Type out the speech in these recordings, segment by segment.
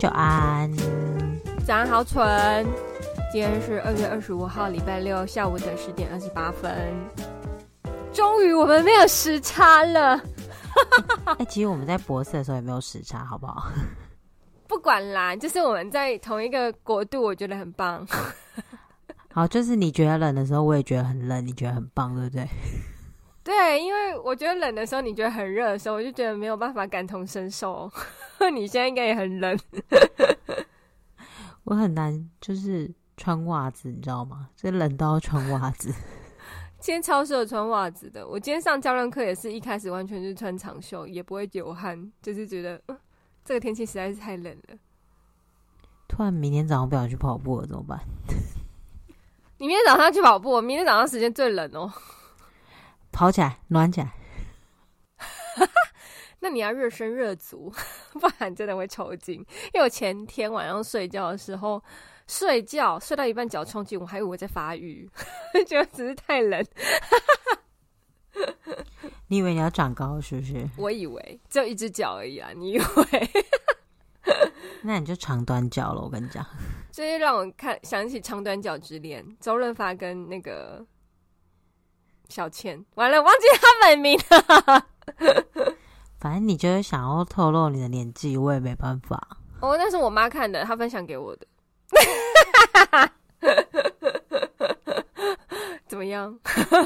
早安。早安，好蠢。今天是二月二十五号，礼拜六下午的十点二十八分。终于，我们没有时差了。哎、欸，其实我们在博士的时候也没有时差，好不好？不管啦，就是我们在同一个国度，我觉得很棒。好，就是你觉得冷的时候，我也觉得很冷，你觉得很棒，对不对？对，因为我觉得冷的时候，你觉得很热的时候，我就觉得没有办法感同身受。你现在应该也很冷，我很难就是穿袜子，你知道吗？所以冷到要穿袜子。今天超适合穿袜子的。我今天上教练课也是一开始完全是穿长袖，也不会流汗，就是觉得、呃、这个天气实在是太冷了。突然明天早上不想去跑步了，怎么办？你明天早上去跑步，明天早上时间最冷哦。跑起来，暖起来。那你要热身热足，不然真的会抽筋。因为我前天晚上睡觉的时候，睡觉睡到一半脚抽筋，我还以为我在发育，觉得只是太冷。你以为你要长高是不是？我以为只有一只脚而已啊！你以为？那你就长短脚了。我跟你讲，这就让我看想起长短脚之恋，周润发跟那个小倩。完了，忘记他本名了。反正你就是想要透露你的年纪，我也没办法。哦，那是我妈看的，她分享给我的。怎么样？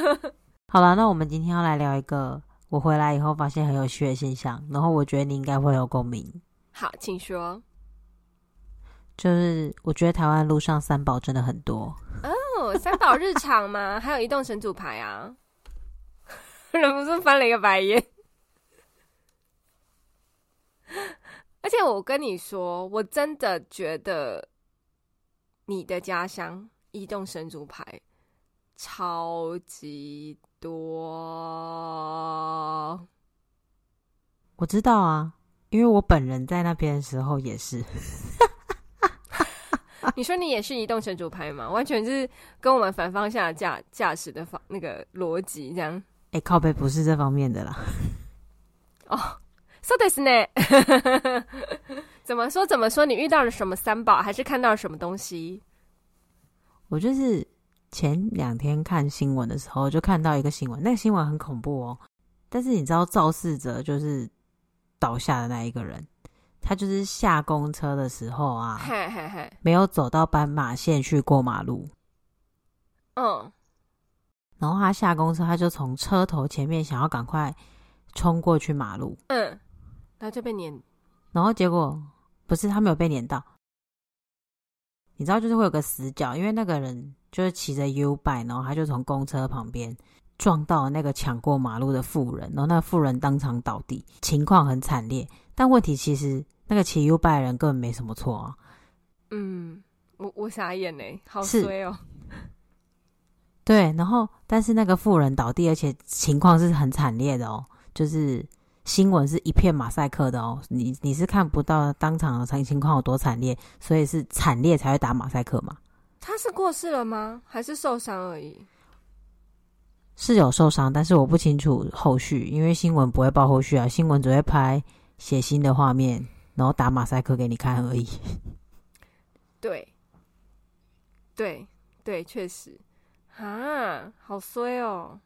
好了，那我们今天要来聊一个我回来以后发现很有趣的现象，然后我觉得你应该会有共鸣。好，请说。就是我觉得台湾路上三宝真的很多哦，三宝日常吗？还有移动神主牌啊，忍不住翻了一个白眼。而且我跟你说，我真的觉得你的家乡移动神主牌超级多。我知道啊，因为我本人在那边的时候也是。你说你也是移动神主牌吗？完全是跟我们反方向驾驾驶的方那个逻辑这样。哎、欸，靠背不是这方面的啦。哦。说的是呢，怎么说怎么说？你遇到了什么三宝，还是看到了什么东西？我就是前两天看新闻的时候，就看到一个新闻，那个新闻很恐怖哦。但是你知道肇事者就是倒下的那一个人，他就是下公车的时候啊，嘿嘿嘿，没有走到斑马线去过马路。嗯，然后他下公车，他就从车头前面想要赶快冲过去马路。嗯。然后就被碾，然后结果不是他没有被碾到，你知道就是会有个死角，因为那个人就是骑着 U bike，然后他就从公车旁边撞到那个抢过马路的妇人，然后那个妇人当场倒地，情况很惨烈。但问题其实那个骑 U bike 的人根本没什么错啊。嗯，我我傻眼呢，好衰哦。对，然后但是那个富人倒地，而且情况是很惨烈的哦，就是。新闻是一片马赛克的哦，你你是看不到当场的情况有多惨烈，所以是惨烈才会打马赛克嘛？他是过世了吗？还是受伤而已？是有受伤，但是我不清楚后续，因为新闻不会报后续啊，新闻只会拍血腥的画面，然后打马赛克给你看而已。对，对对，确实啊，好衰哦。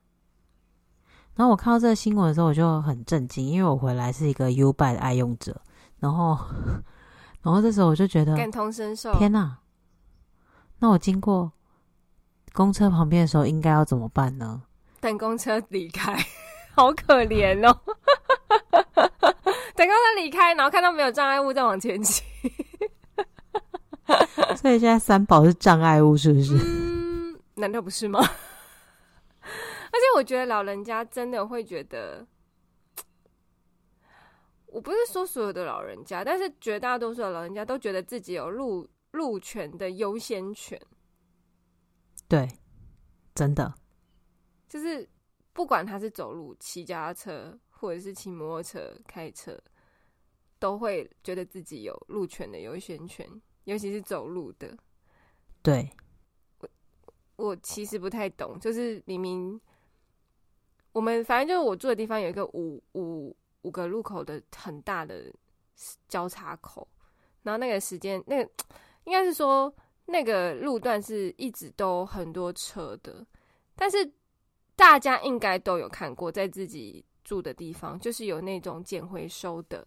然后我看到这个新闻的时候，我就很震惊，因为我回来是一个 U-Bike 的爱用者。然后，然后这时候我就觉得感同身受。天哪！那我经过公车旁边的时候，应该要怎么办呢？等公车离开，好可怜哦。等公车离开，然后看到没有障碍物，再往前骑。所以现在三宝是障碍物，是不是？嗯，难道不是吗？而且我觉得老人家真的会觉得，我不是说所有的老人家，但是绝大多数的老人家都觉得自己有路路权的优先权。对，真的，就是不管他是走路、骑脚踏车，或者是骑摩托车、开车，都会觉得自己有路权的优先权，尤其是走路的。对。我其实不太懂，就是明明我们反正就是我住的地方有一个五五五个路口的很大的交叉口，然后那个时间那个应该是说那个路段是一直都很多车的，但是大家应该都有看过，在自己住的地方就是有那种捡回收的，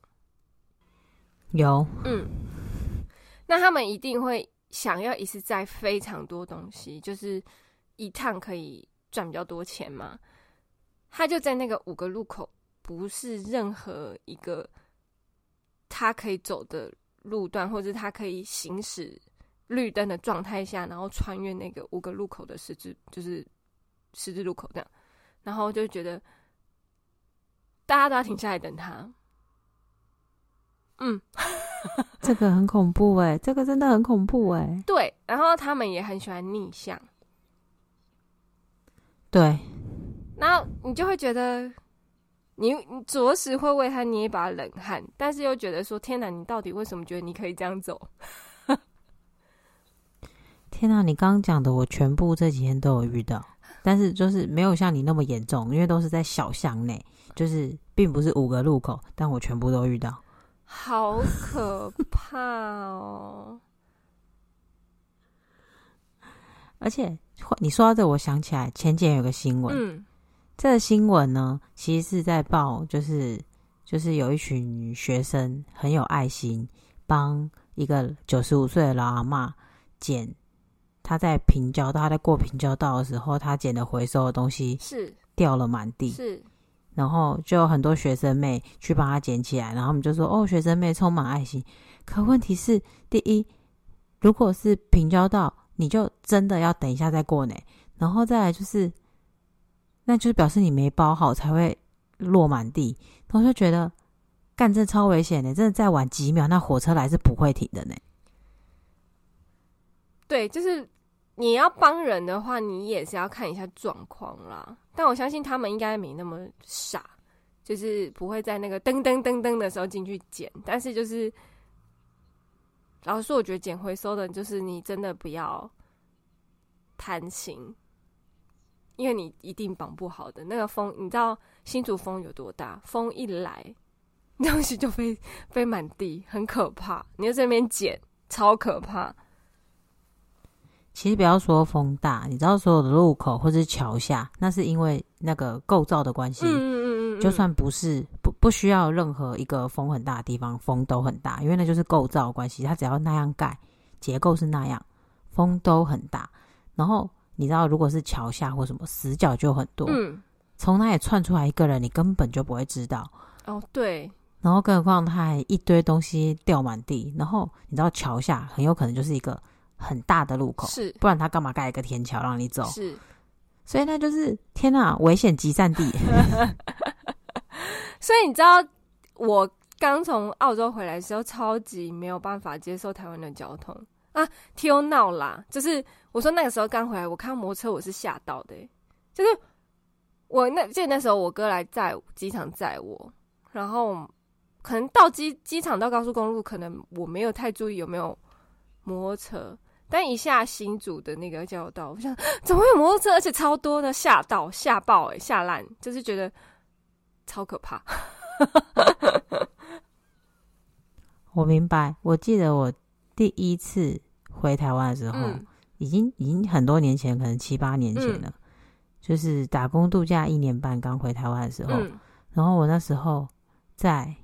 有，嗯，那他们一定会。想要一次载非常多东西，就是一趟可以赚比较多钱嘛。他就在那个五个路口，不是任何一个他可以走的路段，或者他可以行驶绿灯的状态下，然后穿越那个五个路口的十字，就是十字路口这样，然后就觉得大家都要停下来等他。嗯。这个很恐怖哎，这个真的很恐怖哎。对，然后他们也很喜欢逆向。对，然后你就会觉得你，你你着实会为他捏一把冷汗，但是又觉得说：天哪，你到底为什么觉得你可以这样走？天哪，你刚刚讲的，我全部这几天都有遇到，但是就是没有像你那么严重，因为都是在小巷内，就是并不是五个路口，但我全部都遇到。好可怕哦！而且你说到这，我想起来前几天有个新闻，嗯，这个新闻呢，其实是在报，就是就是有一群学生很有爱心，帮一个九十五岁的老阿妈捡，他在平交道，他在过平交道的时候，他捡的回收的东西是掉了满地，是。然后就有很多学生妹去帮他捡起来，然后我们就说：“哦，学生妹充满爱心。”可问题是，第一，如果是平交道，你就真的要等一下再过呢。然后再来就是，那就是表示你没包好才会落满地。我就觉得，干这超危险的，真的再晚几秒，那火车来是不会停的呢。对，就是。你要帮人的话，你也是要看一下状况啦。但我相信他们应该没那么傻，就是不会在那个噔噔噔噔的时候进去捡。但是就是，老实说，我觉得捡回收的，就是你真的不要贪心，因为你一定绑不好的。那个风，你知道新竹风有多大？风一来，东西就飞飞满地，很可怕。你在这边捡，超可怕。其实不要说风大，你知道所有的路口或是桥下，那是因为那个构造的关系。嗯嗯嗯，就算不是不不需要任何一个风很大的地方，风都很大，因为那就是构造的关系。它只要那样盖，结构是那样，风都很大。然后你知道，如果是桥下或什么死角就很多。嗯，从那里窜出来一个人，你根本就不会知道。哦，对。然后更何况他还一堆东西掉满地，然后你知道桥下很有可能就是一个。很大的路口，是，不然他干嘛盖一个天桥让你走？是，所以那就是天哪，危险集散地。所以你知道，我刚从澳洲回来的时候，超级没有办法接受台湾的交通啊！天闹啦，就是我说那个时候刚回来，我看摩托车我是吓到的，就是我那记得那时候我哥来载机场载我，然后可能到机机场到高速公路，可能我没有太注意有没有摩托车。但一下新竹的那个交流道，我想 怎么会有摩托车，而且超多的，吓到吓爆哎，吓烂，就是觉得超可怕。我明白，我记得我第一次回台湾的时候，嗯、已经已经很多年前，可能七八年前了，嗯、就是打工度假一年半刚回台湾的时候，嗯、然后我那时候在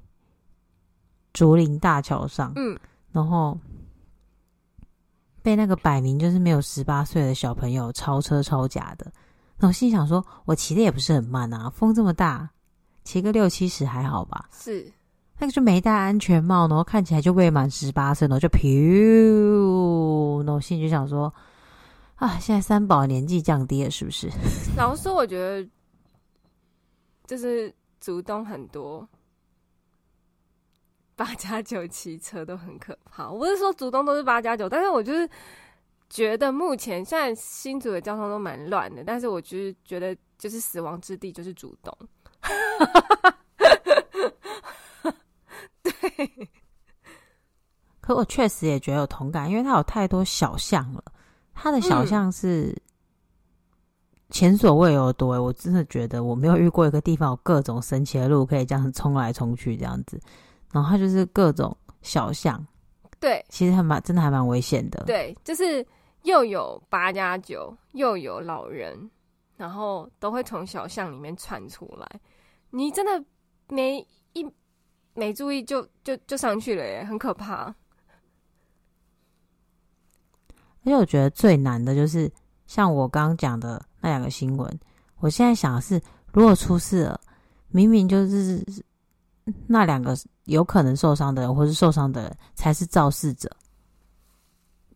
竹林大桥上，嗯，然后。被那个摆明就是没有十八岁的小朋友超车超假的，那我心想说，我骑的也不是很慢啊，风这么大，骑个六七十还好吧？是，那个就没戴安全帽，然后看起来就未满十八岁，然后就噗，那我心里就想说，啊，现在三宝年纪降低了是不是？老实说，我觉得就是主动很多八加九骑车都很可怕。我不是说竹东都是八加九，但是我就是觉得目前现在新竹的交通都蛮乱的，但是我就是觉得就是死亡之地就是竹东。对，可我确实也觉得有同感，因为它有太多小巷了，它的小巷是。嗯前所未有多，我真的觉得我没有遇过一个地方有各种神奇的路可以这样冲来冲去这样子，然后它就是各种小巷，对，其实还蛮真的还蛮危险的，对，就是又有八加九，又有老人，然后都会从小巷里面窜出来，你真的没一没注意就就就上去了耶，很可怕。而且我觉得最难的就是像我刚刚讲的。那两个新闻，我现在想的是，如果出事了，明明就是那两个有可能受伤的人，或是受伤的人才是肇事者。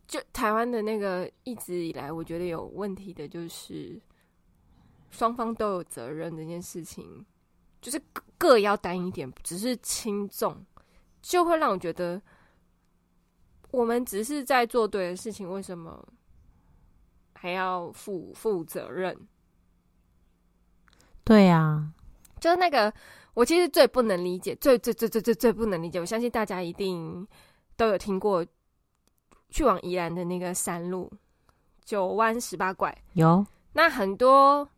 就台湾的那个一直以来，我觉得有问题的就是双方都有责任这件事情，就是各要担一点，只是轻重，就会让我觉得我们只是在做对的事情，为什么？还要负负责任，对呀、啊，就是那个，我其实最不能理解，最最最最最最不能理解。我相信大家一定都有听过，去往宜兰的那个山路九弯十八拐，有那很多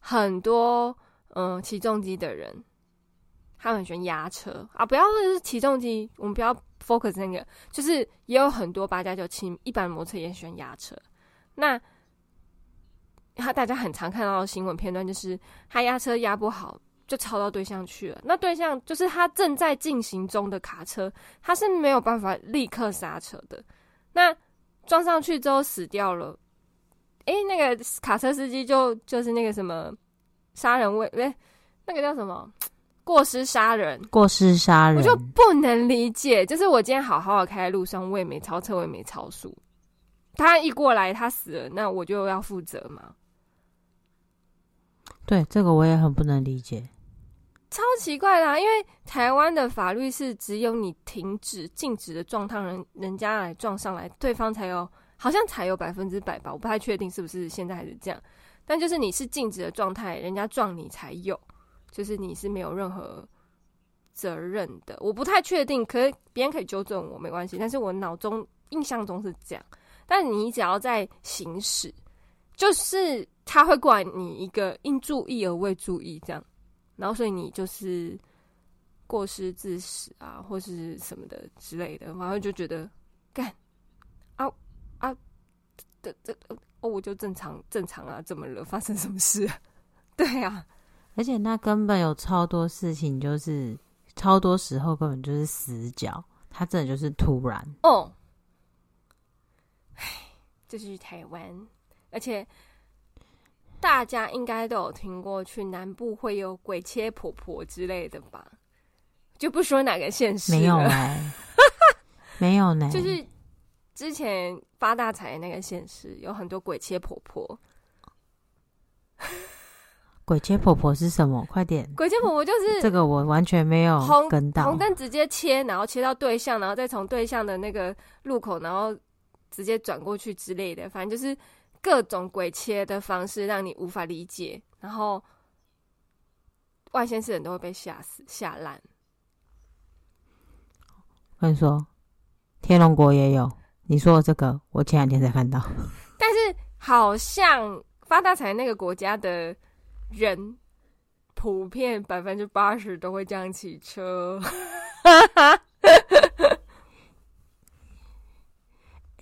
很多嗯起重机的人，他们很喜欢压车啊！不要说是起重机，我们不要 focus 那个，就是也有很多八加九骑一般摩托车也喜欢压车。那他大家很常看到的新闻片段，就是他压车压不好，就超到对象去了。那对象就是他正在进行中的卡车，他是没有办法立刻刹车的。那撞上去之后死掉了，诶、欸，那个卡车司机就就是那个什么杀人未，诶，那个叫什么过失杀人？过失杀人，我就不能理解。就是我今天好好的开在路上，我也没超车，我也没超速。他一过来，他死了，那我就要负责吗？对，这个我也很不能理解，超奇怪啦！因为台湾的法律是只有你停止、静止的状态，人人家来撞上来，对方才有，好像才有百分之百吧，我不太确定是不是现在还是这样。但就是你是静止的状态，人家撞你才有，就是你是没有任何责任的。我不太确定，可别人可以纠正我，没关系。但是我脑中印象中是这样。但你只要在行驶，就是他会怪你一个应注意而未注意这样，然后所以你就是过失致死啊，或是什么的之类的，然后就觉得干啊啊，这这哦，我就正常正常啊，怎么了？发生什么事？对啊，而且那根本有超多事情，就是超多时候根本就是死角，他真的就是突然哦。唉，这是台湾，而且大家应该都有听过，去南部会有鬼切婆婆之类的吧？就不说哪个县市了，没有呢，没有呢，就是之前发大财那个县市，有很多鬼切婆婆。鬼切婆婆是什么？快点！鬼切婆婆就是这个，我完全没有跟到。红灯直接切，然后切到对象，然后再从对象的那个路口，然后。直接转过去之类的，反正就是各种鬼切的方式，让你无法理解。然后外县市人都会被吓死、吓烂。我跟你说，天龙国也有。你说的这个，我前两天才看到。但是好像发大财那个国家的人，普遍百分之八十都会这样骑车。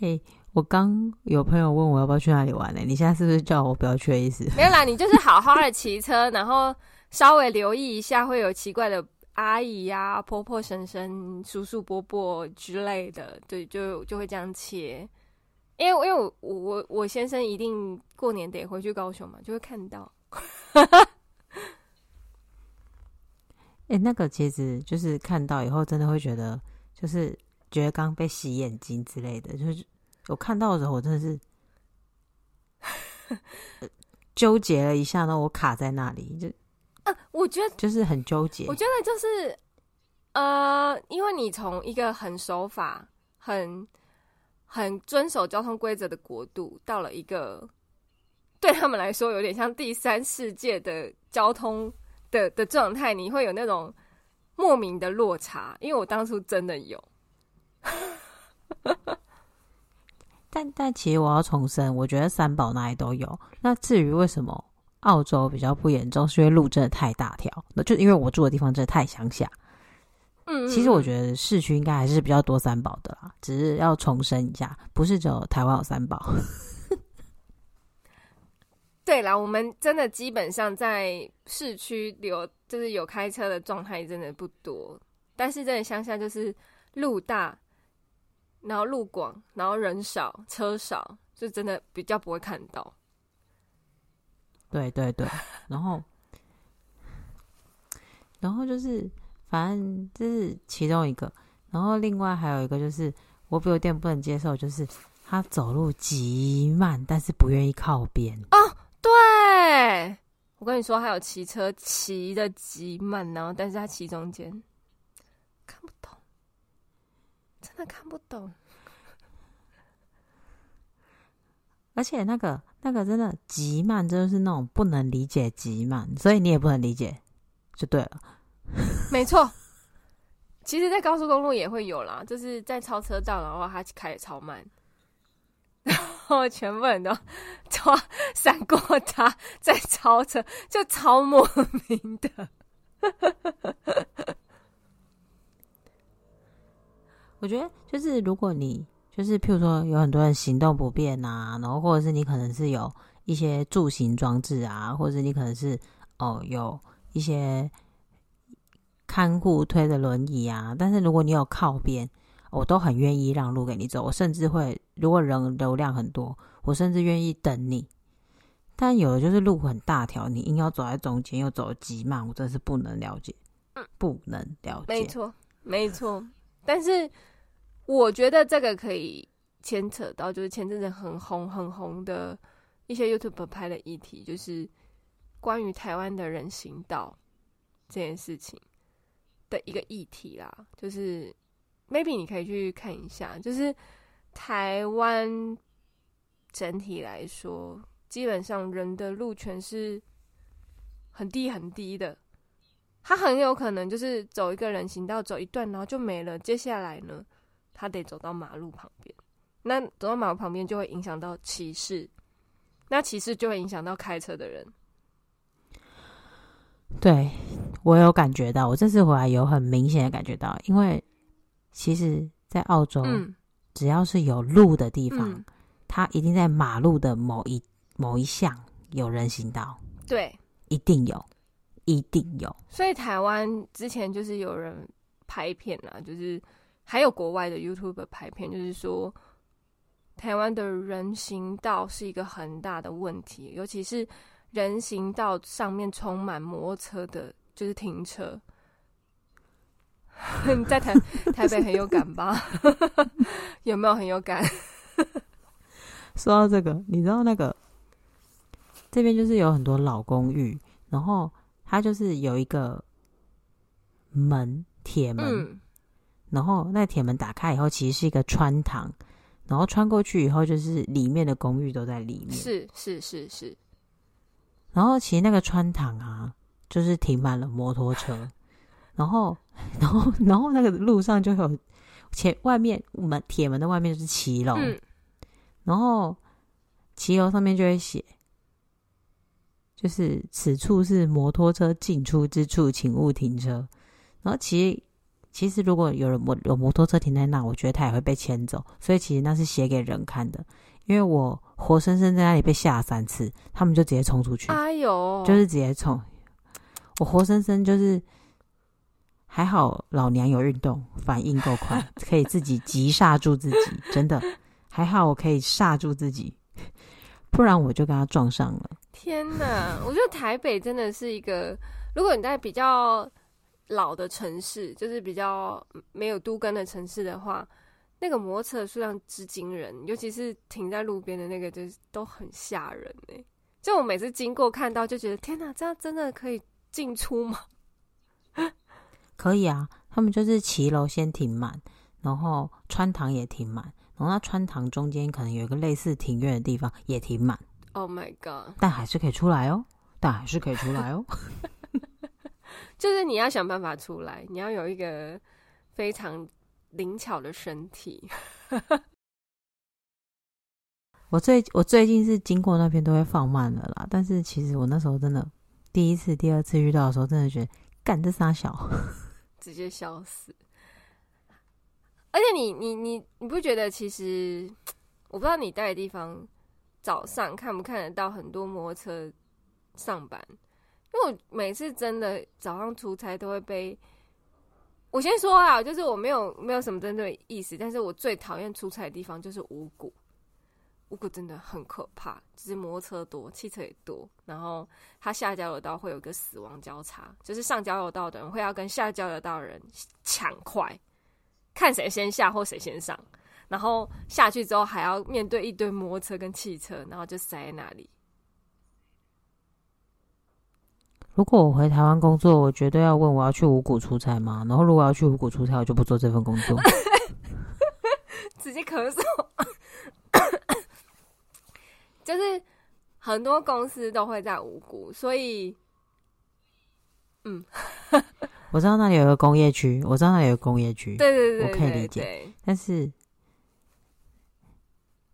嘿，我刚有朋友问我要不要去哪里玩呢？你现在是不是叫我不要去的意思？没有啦，你就是好好的骑车，然后稍微留意一下，会有奇怪的阿姨呀、啊、婆婆、婶婶、叔叔、伯伯之类的，对，就就会这样切。因为因为我我我先生一定过年得回去高雄嘛，就会看到。哎、欸，那个其实就是看到以后，真的会觉得就是。觉得刚被洗眼睛之类的，就是我看到的时候，我真的是纠结了一下，然后我卡在那里，就啊，我觉得就是很纠结。我觉得就是呃，因为你从一个很守法、很很遵守交通规则的国度，到了一个对他们来说有点像第三世界的交通的的状态，你会有那种莫名的落差。因为我当初真的有，但但其实我要重申，我觉得三宝哪里都有。那至于为什么澳洲比较不严重，是因为路真的太大条，那就因为我住的地方真的太乡下。嗯，其实我觉得市区应该还是比较多三宝的啦，只是要重申一下，不是只有台湾有三宝。对啦，我们真的基本上在市区有就是有开车的状态真的不多，但是真的乡下就是路大，然后路广，然后人少车少，就真的比较不会看到。对对对，然后然后就是。反正这是其中一个，然后另外还有一个就是我有点不能接受，就是他走路极慢，但是不愿意靠边。哦，对，我跟你说，还有骑车骑的极慢，然后但是他骑中间，看不懂，真的看不懂。而且那个那个真的极慢，真的是那种不能理解极慢，所以你也不能理解，就对了。没错，其实，在高速公路也会有啦，就是在超车道，然后他开的超慢，然后全部人都超闪过他，在超车，就超莫名的。我觉得，就是如果你就是，譬如说，有很多人行动不便啊，然后或者是你可能是有一些助行装置啊，或者是你可能是哦有一些。看护推的轮椅啊，但是如果你有靠边，我都很愿意让路给你走。我甚至会，如果人流量很多，我甚至愿意等你。但有的就是路很大条，你硬要走在中间，又走得极慢，我真是不能了解，不能了解。没错，没错。但是我觉得这个可以牵扯到，就是前阵子很红很红的一些 YouTube 拍的议题，就是关于台湾的人行道这件事情。的一个议题啦，就是 maybe 你可以去看一下，就是台湾整体来说，基本上人的路权是很低很低的，他很有可能就是走一个人行道走一段，然后就没了。接下来呢，他得走到马路旁边，那走到马路旁边就会影响到骑士，那骑士就会影响到开车的人。对，我有感觉到，我这次回来有很明显的感觉到，因为其实，在澳洲，嗯、只要是有路的地方，嗯、它一定在马路的某一某一项有人行道，对，一定有，一定有。所以台湾之前就是有人拍片啊，就是还有国外的 YouTuber 拍片，就是说台湾的人行道是一个很大的问题，尤其是。人行道上面充满摩托车的，就是停车。你在台 台北很有感吧？有没有很有感？说到这个，你知道那个这边就是有很多老公寓，然后它就是有一个门，铁门，嗯、然后那铁门打开以后，其实是一个穿堂，然后穿过去以后，就是里面的公寓都在里面。是是是是。然后其实那个穿堂啊，就是停满了摩托车，然后，然后，然后那个路上就有前外面门铁门的外面就是骑楼，嗯、然后骑楼上面就会写，就是此处是摩托车进出之处，请勿停车。然后其实其实如果有人摩有摩托车停在那，我觉得他也会被牵走，所以其实那是写给人看的。因为我活生生在那里被吓三次，他们就直接冲出去，哎呦，就是直接冲。我活生生就是还好，老娘有运动，反应够快，可以自己急刹住自己，真的还好，我可以刹住自己，不然我就跟他撞上了。天哪，我觉得台北真的是一个，如果你在比较老的城市，就是比较没有都更的城市的话。那个摩托车数量之惊人，尤其是停在路边的那个，就是都很吓人哎！就我每次经过看到，就觉得天哪，这样真的可以进出吗？可以啊，他们就是骑楼先停满，然后穿堂也停满，然后那穿堂中间可能有一个类似庭院的地方也停满。Oh my god！但还是可以出来哦，但还是可以出来哦。就是你要想办法出来，你要有一个非常灵巧的身体。我最我最近是经过那边都会放慢了啦，但是其实我那时候真的第一次、第二次遇到的时候，真的觉得干这傻小，直接笑死。而且你你你你不觉得其实我不知道你待的地方。早上看不看得到很多摩托车上班？因为我每次真的早上出差都会被。我先说啊，就是我没有没有什么针对意思，但是我最讨厌出差的地方就是五谷。五谷真的很可怕，就是摩托车多，汽车也多，然后它下交流道会有个死亡交叉，就是上交流道的人会要跟下交流道的人抢快，看谁先下或谁先上。然后下去之后还要面对一堆摩托车跟汽车，然后就塞在那里。如果我回台湾工作，我绝对要问我要去五谷出差吗？然后如果要去五谷出差，我就不做这份工作。直接咳嗽。就是很多公司都会在五谷，所以，嗯，我知道那里有个工业区，我知道那里有个工业区，对对，对对对，我可以理解，但是。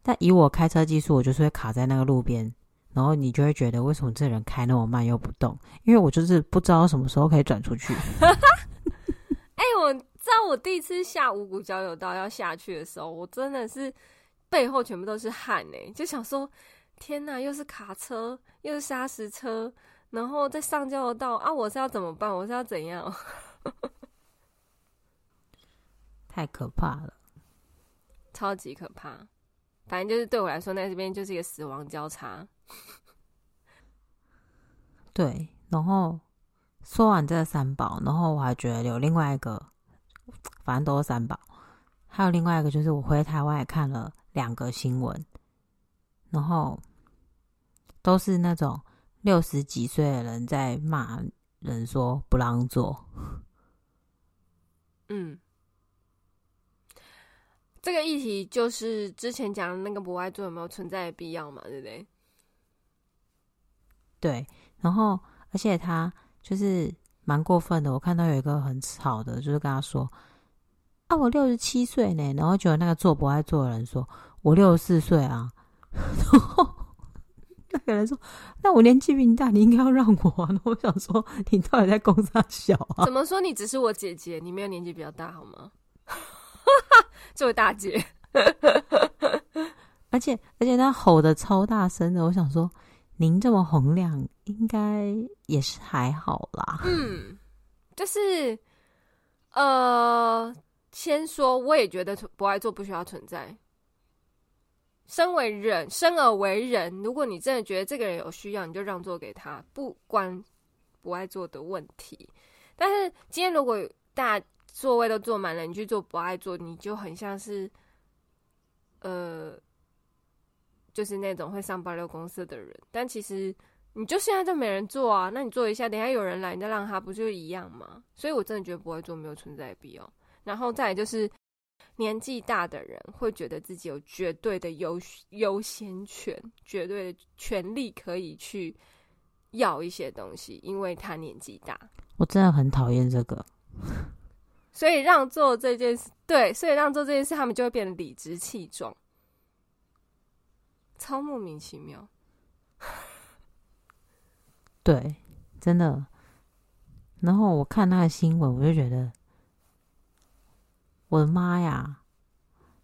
但以我开车技术，我就是会卡在那个路边，然后你就会觉得为什么这人开那么慢又不动？因为我就是不知道什么时候可以转出去。哎、欸，我知道我第一次下五股交流道要下去的时候，我真的是背后全部都是汗哎，就想说天哪，又是卡车，又是砂石车，然后再上交流道啊，我是要怎么办？我是要怎样？太可怕了，超级可怕。反正就是对我来说，那这边就是一个死亡交叉。对，然后说完这三宝，然后我还觉得有另外一个，反正都是三宝。还有另外一个，就是我回台湾也看了两个新闻，然后都是那种六十几岁的人在骂人，说不让做。嗯。这个议题就是之前讲的那个博爱座有没有存在的必要嘛？对不对？对，然后而且他就是蛮过分的。我看到有一个很吵的，就是跟他说：“啊，我六十七岁呢。”然后就有那个做博爱座的人说：“我六十四岁啊。”然后那个人说：“那我年纪比你大，你应该要让我啊。”然后我想说：“你到底在公三小啊？”怎么说？你只是我姐姐，你没有年纪比较大好吗？这位大姐，而且而且他吼的超大声的，我想说，您这么洪亮，应该也是还好啦。嗯，就是呃，先说，我也觉得不爱做不需要存在。身为人，生而为人，如果你真的觉得这个人有需要，你就让座给他，不关不爱做的问题。但是今天如果大座位都坐满了，你去坐不爱做，你就很像是，呃，就是那种会上八六公司的人。但其实你就现在就没人坐啊，那你坐一下，等下有人来，你再让他，不就一样吗？所以我真的觉得不爱做没有存在必要。然后再就是年纪大的人会觉得自己有绝对的优优先权，绝对的权利可以去要一些东西，因为他年纪大。我真的很讨厌这个。所以让座这件事，对，所以让座这件事，他们就会变得理直气壮，超莫名其妙。对，真的。然后我看那个新闻，我就觉得，我的妈呀！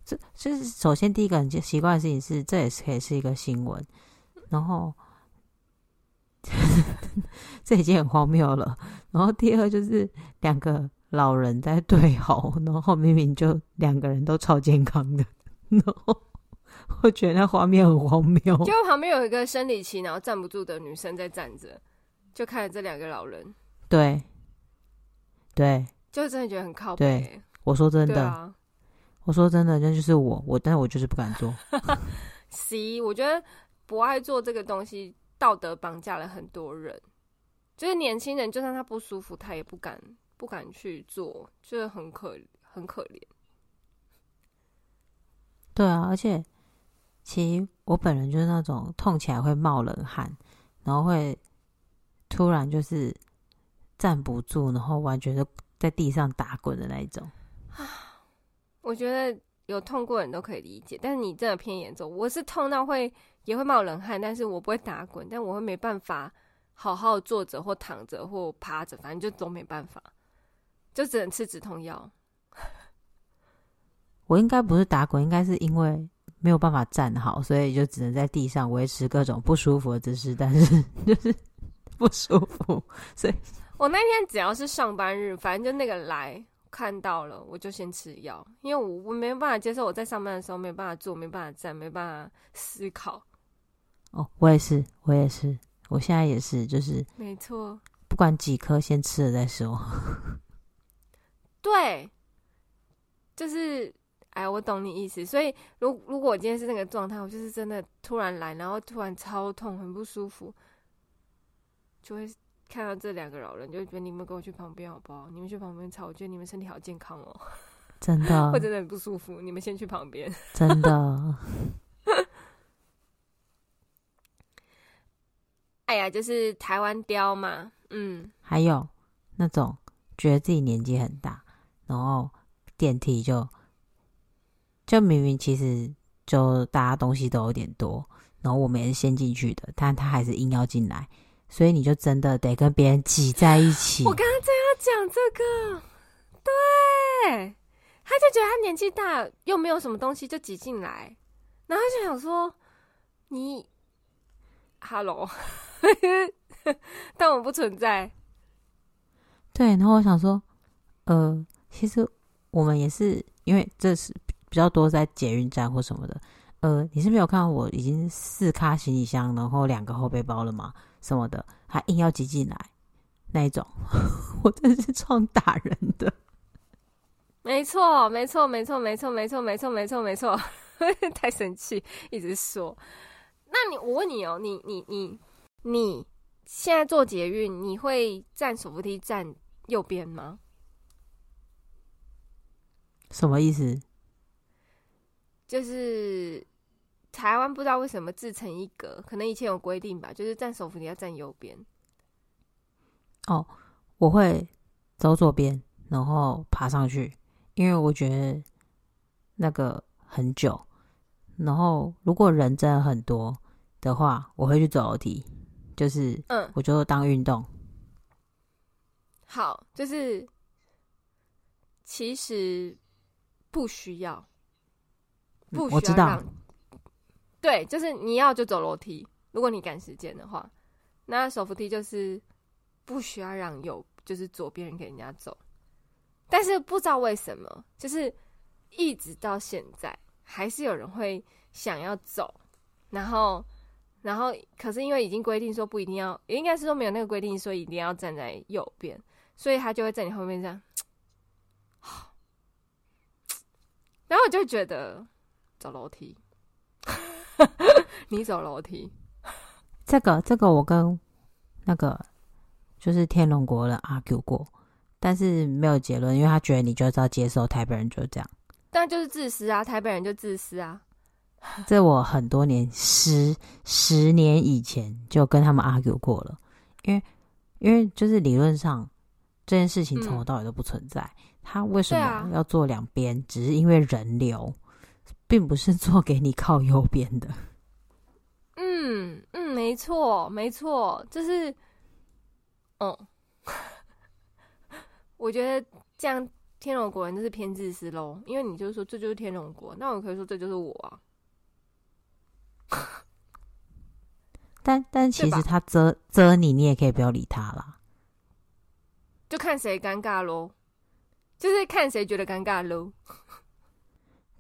这就是首先第一个很奇怪的事情是，这也是可以是一个新闻。然后 这已经很荒谬了。然后第二就是两个。老人在对吼，然后明明就两个人都超健康的，然后我觉得那画面很荒谬。就旁边有一个生理期然后站不住的女生在站着，就看着这两个老人。对，对，就真的觉得很靠谱。对，我说真的，啊、我说真的，那就是我，我，但是我就是不敢做。C，我觉得不爱做这个东西，道德绑架了很多人。就是年轻人，就算他不舒服，他也不敢。不敢去做，就是很可很可怜。对啊，而且其实我本人就是那种痛起来会冒冷汗，然后会突然就是站不住，然后完全是在地上打滚的那一种。我觉得有痛过的人都可以理解，但是你真的偏严重。我是痛到会也会冒冷汗，但是我不会打滚，但我会没办法好好坐着或躺着或趴着，反正就总没办法，就只能吃止痛药。我应该不是打滚，应该是因为没有办法站好，所以就只能在地上维持各种不舒服的姿势，但是 就是不舒服。所以我那天只要是上班日，反正就那个来。看到了，我就先吃药，因为我我没办法接受我在上班的时候没办法坐，没办法站，没办法思考。哦，我也是，我也是，我现在也是，就是没错，不管几颗，先吃了再说。对，就是哎，我懂你意思。所以，如如果我今天是那个状态，我就是真的突然来，然后突然超痛，很不舒服，就会。看到这两个老人，就觉得你们跟我去旁边好不好？你们去旁边吵，我觉得你们身体好健康哦。真的，会真的很不舒服。你们先去旁边。真的。哎呀，就是台湾雕嘛，嗯。还有那种觉得自己年纪很大，然后电梯就就明明其实就大家东西都有点多，然后我们也是先进去的，但他还是硬要进来。所以你就真的得跟别人挤在一起。我刚刚正要讲这个，对，他就觉得他年纪大，又没有什么东西，就挤进来，然后就想说你，Hello，但我不存在。对，然后我想说，呃，其实我们也是，因为这是比较多在捷运站或什么的。呃，你是没有看到我已经四卡行李箱，然后两个后背包了吗？什么的，还硬要挤进来，那一种，我真的是撞打人的。没错，没错，没错，没错，没错，没错，没错，没错，太生气，一直说。那你，我问你哦，你，你，你，你现在坐捷运，你会站手扶梯站右边吗？什么意思？就是。台湾不知道为什么自成一格，可能以前有规定吧，就是站手扶梯要站右边。哦，我会走左边，然后爬上去，因为我觉得那个很久。然后如果人真的很多的话，我会去走楼梯，就是嗯，我就当运动。好，就是其实不需要，不需要让。我知道。对，就是你要就走楼梯。如果你赶时间的话，那手扶梯就是不需要让右，就是左边人给人家走。但是不知道为什么，就是一直到现在，还是有人会想要走。然后，然后，可是因为已经规定说不一定要，也应该是说没有那个规定说一定要站在右边，所以他就会在你后面这样。然后我就觉得走楼梯。你走楼梯，这个这个我跟那个就是天龙国人 argue 过，但是没有结论，因为他觉得你就是要接受台北人就是这样，但就是自私啊，台北人就自私啊。这我很多年十十年以前就跟他们 argue 过了，因为因为就是理论上这件事情从头到尾都不存在，嗯、他为什么要做两边？只是因为人流。并不是做给你靠右边的。嗯嗯，没错没错，就是，嗯，我觉得这样天龙国人就是偏自私喽，因为你就是说这就是天龙国，那我可以说这就是我啊。但但其实他遮遮你，你也可以不要理他啦，就看谁尴尬喽，就是看谁觉得尴尬喽。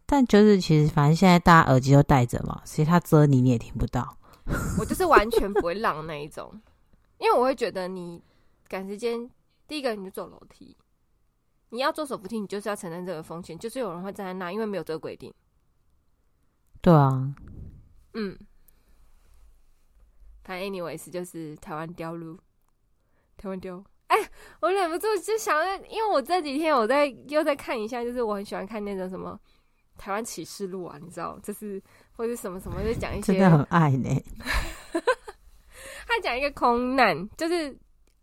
但就是其实，反正现在大家耳机都戴着嘛，所以他遮你，你也听不到。我就是完全不会让那一种，因为我会觉得你赶时间，第一个你就走楼梯，你要坐手扶梯，你就是要承担这个风险，就是有人会站在那，因为没有这个规定。对啊，嗯，反正 anyways 就是台湾雕路，台湾雕，哎、欸，我忍不住就想，因为我这几天我在又在看一下，就是我很喜欢看那种什么台湾启示录啊，你知道，就是或者什么什么，就讲一些真的很爱呢。他讲一个空难，就是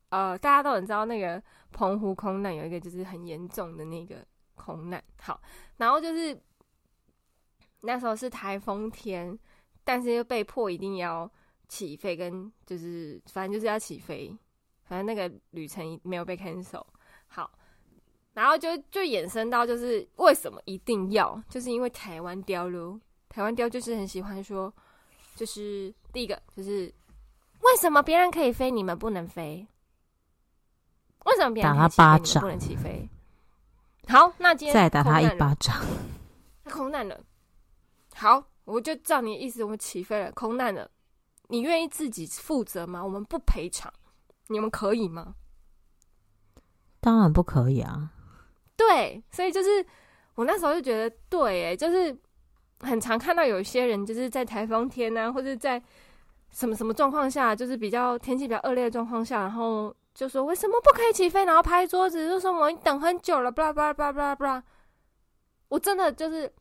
呃，大家都很知道那个澎湖空难有一个就是很严重的那个空难。好，然后就是那时候是台风天，但是又被迫一定要起飞，跟就是反正就是要起飞。反正那个旅程没有被 cancel，好，然后就就衍生到就是为什么一定要，就是因为台湾雕咯，台湾雕就是很喜欢说，就是第一个就是为什么别人可以飞，你们不能飞？为什么别人可以起飞，你不能起飞？好，那今天再打他一巴掌，空难了。好，我就照你的意思，我们起飞了，空难了，你愿意自己负责吗？我们不赔偿。你们可以吗？当然不可以啊！对，所以就是我那时候就觉得，对，哎，就是很常看到有一些人就是在台风天啊，或者在什么什么状况下，就是比较天气比较恶劣的状况下，然后就说为什么不可以起飞，然后拍桌子，就说我们等很久了，巴拉巴拉巴拉巴拉，我真的就是。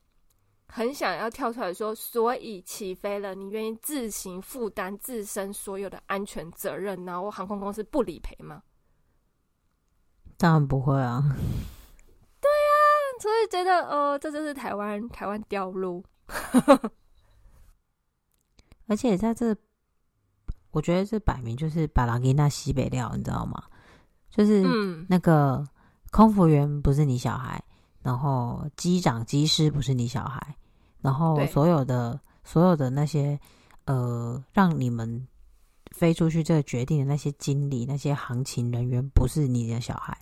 很想要跳出来说，所以起飞了，你愿意自行负担自身所有的安全责任，然后航空公司不理赔吗？当然不会啊。对啊，所以觉得哦、呃，这就是台湾台湾掉路。而且在这，我觉得这摆明就是把拉给那西北料，你知道吗？就是那个空服员不是你小孩，然后机长机师不是你小孩。然后所有的所有的那些呃，让你们飞出去这个决定的那些经理、那些行情人员，不是你的小孩。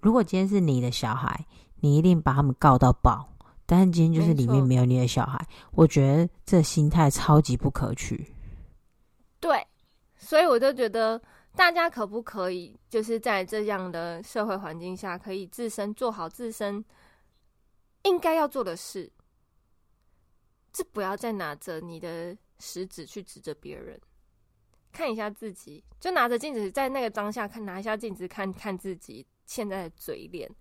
如果今天是你的小孩，你一定把他们告到爆。但是今天就是里面没有你的小孩，我觉得这心态超级不可取。对，所以我就觉得大家可不可以就是在这样的社会环境下，可以自身做好自身应该要做的事。是不要再拿着你的食指去指着别人，看一下自己，就拿着镜子在那个当下看，拿一下镜子看看自己现在的嘴脸，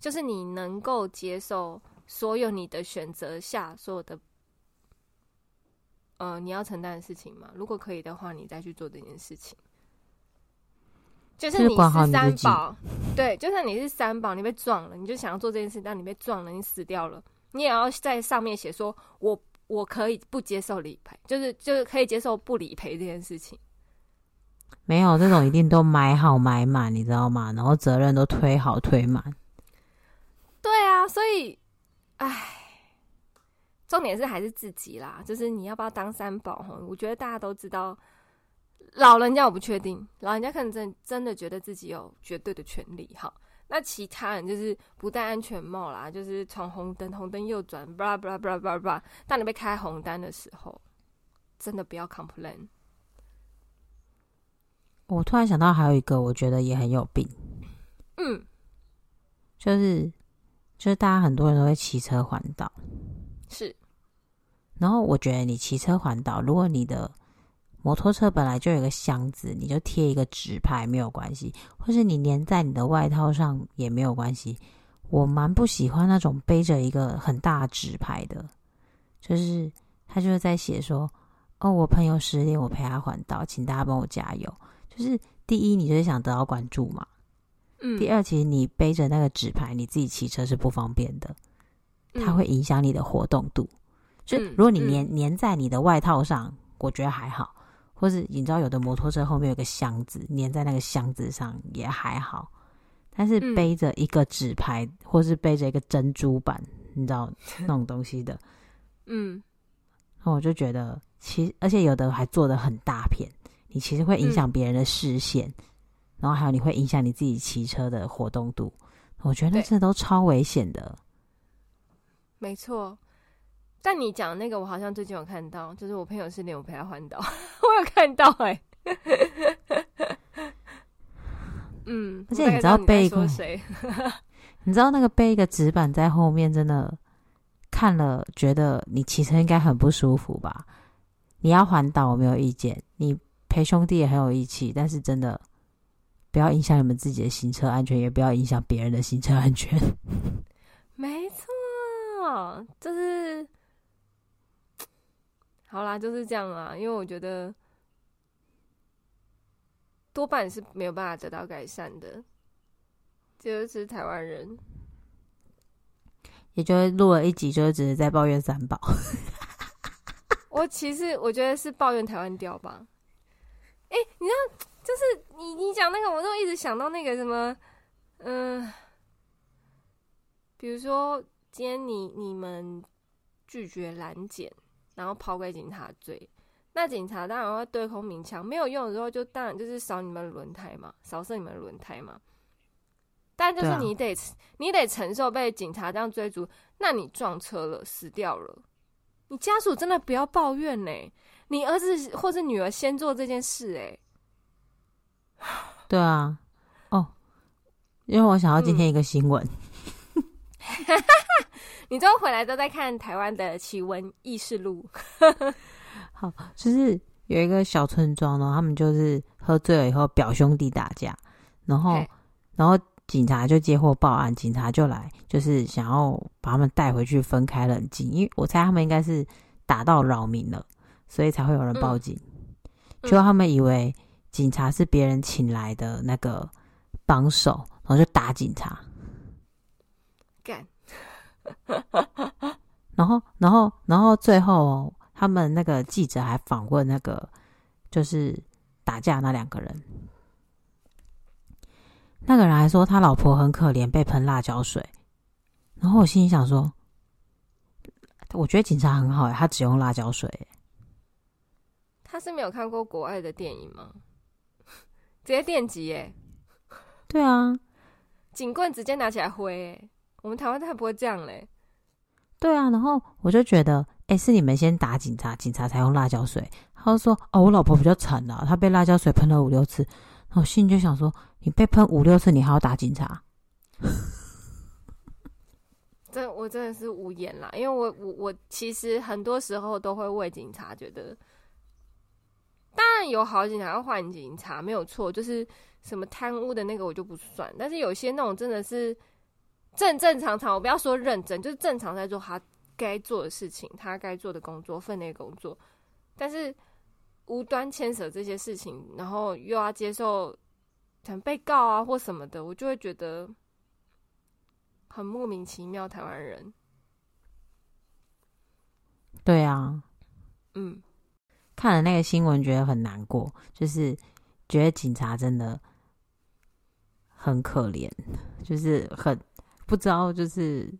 就是你能够接受所有你的选择下所有的，呃，你要承担的事情吗？如果可以的话，你再去做这件事情。就是你是三宝，对，就算你是三宝，你被撞了，你就想要做这件事，但你被撞了，你死掉了，你也要在上面写说我。我可以不接受理赔，就是就是可以接受不理赔这件事情。没有这种一定都买好买满，你知道吗？然后责任都推好推满。对啊，所以，唉，重点是还是自己啦。就是你要不要当三宝？哈，我觉得大家都知道，老人家我不确定，老人家可能真真的觉得自己有绝对的权利，哈。那其他人就是不戴安全帽啦，就是闯红灯，红灯右转，巴拉巴拉巴拉巴拉。当你被开红单的时候，真的不要 complain。我突然想到还有一个，我觉得也很有病。嗯，就是就是大家很多人都会骑车环岛，是。然后我觉得你骑车环岛，如果你的摩托车本来就有一个箱子，你就贴一个纸牌没有关系，或是你粘在你的外套上也没有关系。我蛮不喜欢那种背着一个很大纸牌的，就是他就是在写说：“哦，我朋友失恋，我陪他环岛，请大家帮我加油。”就是第一，你就是想得到关注嘛。嗯。第二，其实你背着那个纸牌，你自己骑车是不方便的，它会影响你的活动度。就如果你粘粘在你的外套上，我觉得还好。或是你知道，有的摩托车后面有个箱子，粘在那个箱子上也还好，但是背着一个纸牌，嗯、或是背着一个珍珠板，你知道 那种东西的，嗯，那我就觉得，其实而且有的还做的很大片，你其实会影响别人的视线，嗯、然后还有你会影响你自己骑车的活动度，我觉得那这都超危险的，没错。但你讲那个，我好像最近有看到，就是我朋友是连我陪他环岛，我有看到哎、欸。嗯，而且你知道背一个，谁？你知道那个背一个纸板在后面，真的看了觉得你骑车应该很不舒服吧？你要环岛，我没有意见，你陪兄弟也很有义气，但是真的不要影响你们自己的行车安全，也不要影响别人的行车安全。没错，就是好啦，就是这样啦。因为我觉得多半是没有办法得到改善的，就是台湾人。也就录了一集，就是只是在抱怨三宝。我其实我觉得是抱怨台湾调吧。哎、欸，你知道，就是你你讲那个，我就一直想到那个什么，嗯、呃，比如说今天你你们拒绝拦检，然后抛给警察追，那警察当然会对空鸣枪，没有用的时候就当然就是扫你们轮胎嘛，扫射你们轮胎嘛。但就是你得、啊、你得承受被警察这样追逐，那你撞车了死掉了，你家属真的不要抱怨呢、欸。你儿子或是女儿先做这件事、欸，哎，对啊，哦，因为我想要今天一个新闻，嗯、你之后回来都在看台湾的奇闻异事录，好，就是有一个小村庄呢，他们就是喝醉了以后表兄弟打架，然后然后。警察就接获报案，警察就来，就是想要把他们带回去分开冷静。因为我猜他们应该是打到扰民了，所以才会有人报警。嗯、他们以为警察是别人请来的那个帮手，然后就打警察。干干。然后，然后，然后最后他们那个记者还访问那个就是打架那两个人。那个人还说他老婆很可怜，被喷辣椒水。然后我心里想说，我觉得警察很好哎，他只用辣椒水。他是没有看过国外的电影吗？直接电击耶？对啊，警棍直接拿起来挥。我们台湾才不会这样嘞。对啊，然后我就觉得，哎，是你们先打警察，警察才用辣椒水。他就说，哦，我老婆比较惨啊，她被辣椒水喷了五六次。我心里就想说，你被喷五六次，你还要打警察？这我真的是无言啦，因为我我我其实很多时候都会为警察觉得，当然有好警察要坏警察没有错，就是什么贪污的那个我就不算，但是有些那种真的是正正常常，我不要说认真，就是正常在做他该做的事情，他该做的工作，分内工作，但是。无端牵扯这些事情，然后又要接受想被告啊或什么的，我就会觉得很莫名其妙。台湾人，对啊，嗯，看了那个新闻觉得很难过，就是觉得警察真的很可怜，就是很不知道，就是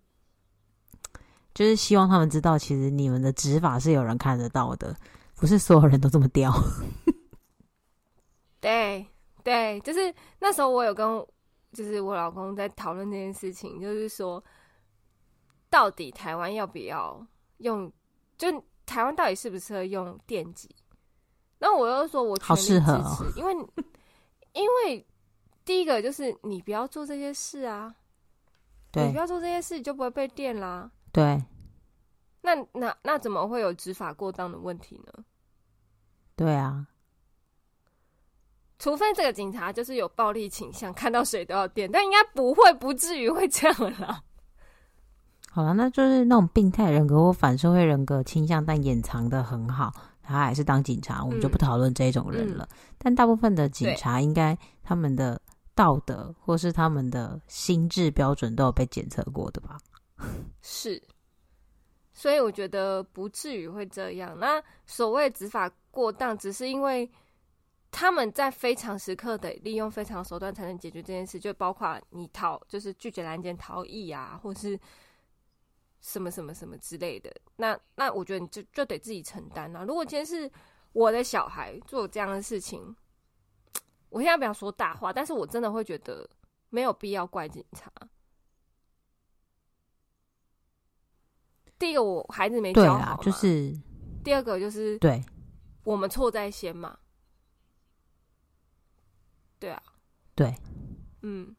就是希望他们知道，其实你们的执法是有人看得到的。不是所有人都这么刁。对对，就是那时候我有跟，就是我老公在讨论这件事情，就是说，到底台湾要不要用？就台湾到底适不适合用电击？那我又说我全力支持，好适合哦，因为因为第一个就是你不要做这些事啊，对，你不要做这些事，就不会被电啦。对，那那那怎么会有执法过当的问题呢？对啊，除非这个警察就是有暴力倾向，看到谁都要电，但应该不会，不至于会这样啦。好了，那就是那种病态人格或反社会人格倾向，但掩藏的很好，他还是当警察，我们就不讨论这种人了。但大部分的警察，应该他们的道德或是他们的心智标准都有被检测过的吧？是。所以我觉得不至于会这样。那所谓执法过当，只是因为他们在非常时刻得利用非常手段才能解决这件事，就包括你逃，就是拒绝拦截逃逸啊，或是什么什么什么之类的。那那我觉得你就就得自己承担啊。如果今天是我的小孩做这样的事情，我现在不要说大话，但是我真的会觉得没有必要怪警察。第一个，我孩子没教好，就是第二个就是对，我们错在先嘛，对啊，对，嗯，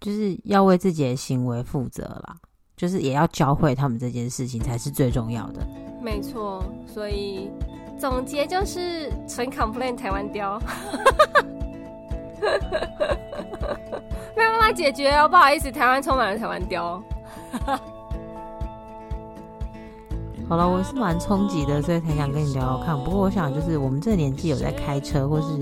就是要为自己的行为负责啦，就是也要教会他们这件事情才是最重要的。没错，所以总结就是纯 complain 台湾刁，没有办法解决哦，不好意思，台湾充满了台湾雕。好了，我是蛮冲击的，所以才想跟你聊聊看。不过我想，就是我们这个年纪有在开车或是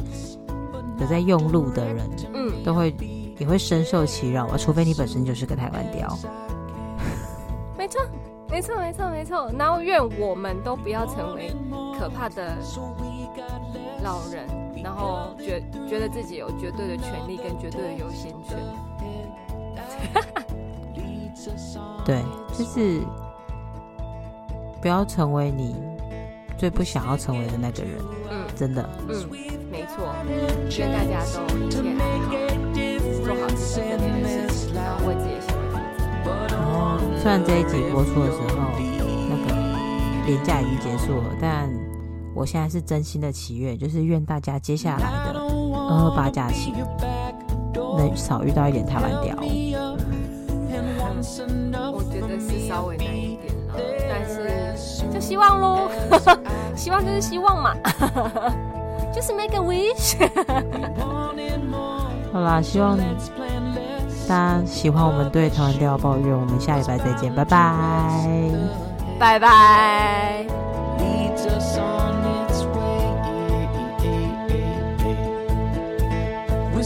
有在用路的人，嗯，都会也会深受其扰啊。除非你本身就是个台湾雕。没错，没错，没错，没错。然后愿我们都不要成为可怕的老人，然后觉觉得自己有绝对的权利跟绝对的优先权。对，就是。不要成为你最不想要成为的那个人。嗯，真的。嗯，没错。愿大家都一切安好，做好自己身边的事情，然后为自己的行为负责。然后，虽然这一集播出的时候，那个年假已经结束了，但我现在是真心的祈愿，就是愿大家接下来的二二八假期能少遇到一点台湾屌。我觉得是稍微难一点了，但是。就希望喽，希望就是希望嘛，就是 make a wish。好啦，希望大家喜欢我们对台湾雕抱怨，我们下礼拜再见，拜拜，拜拜。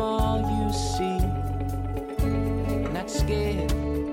All you see. Not scared.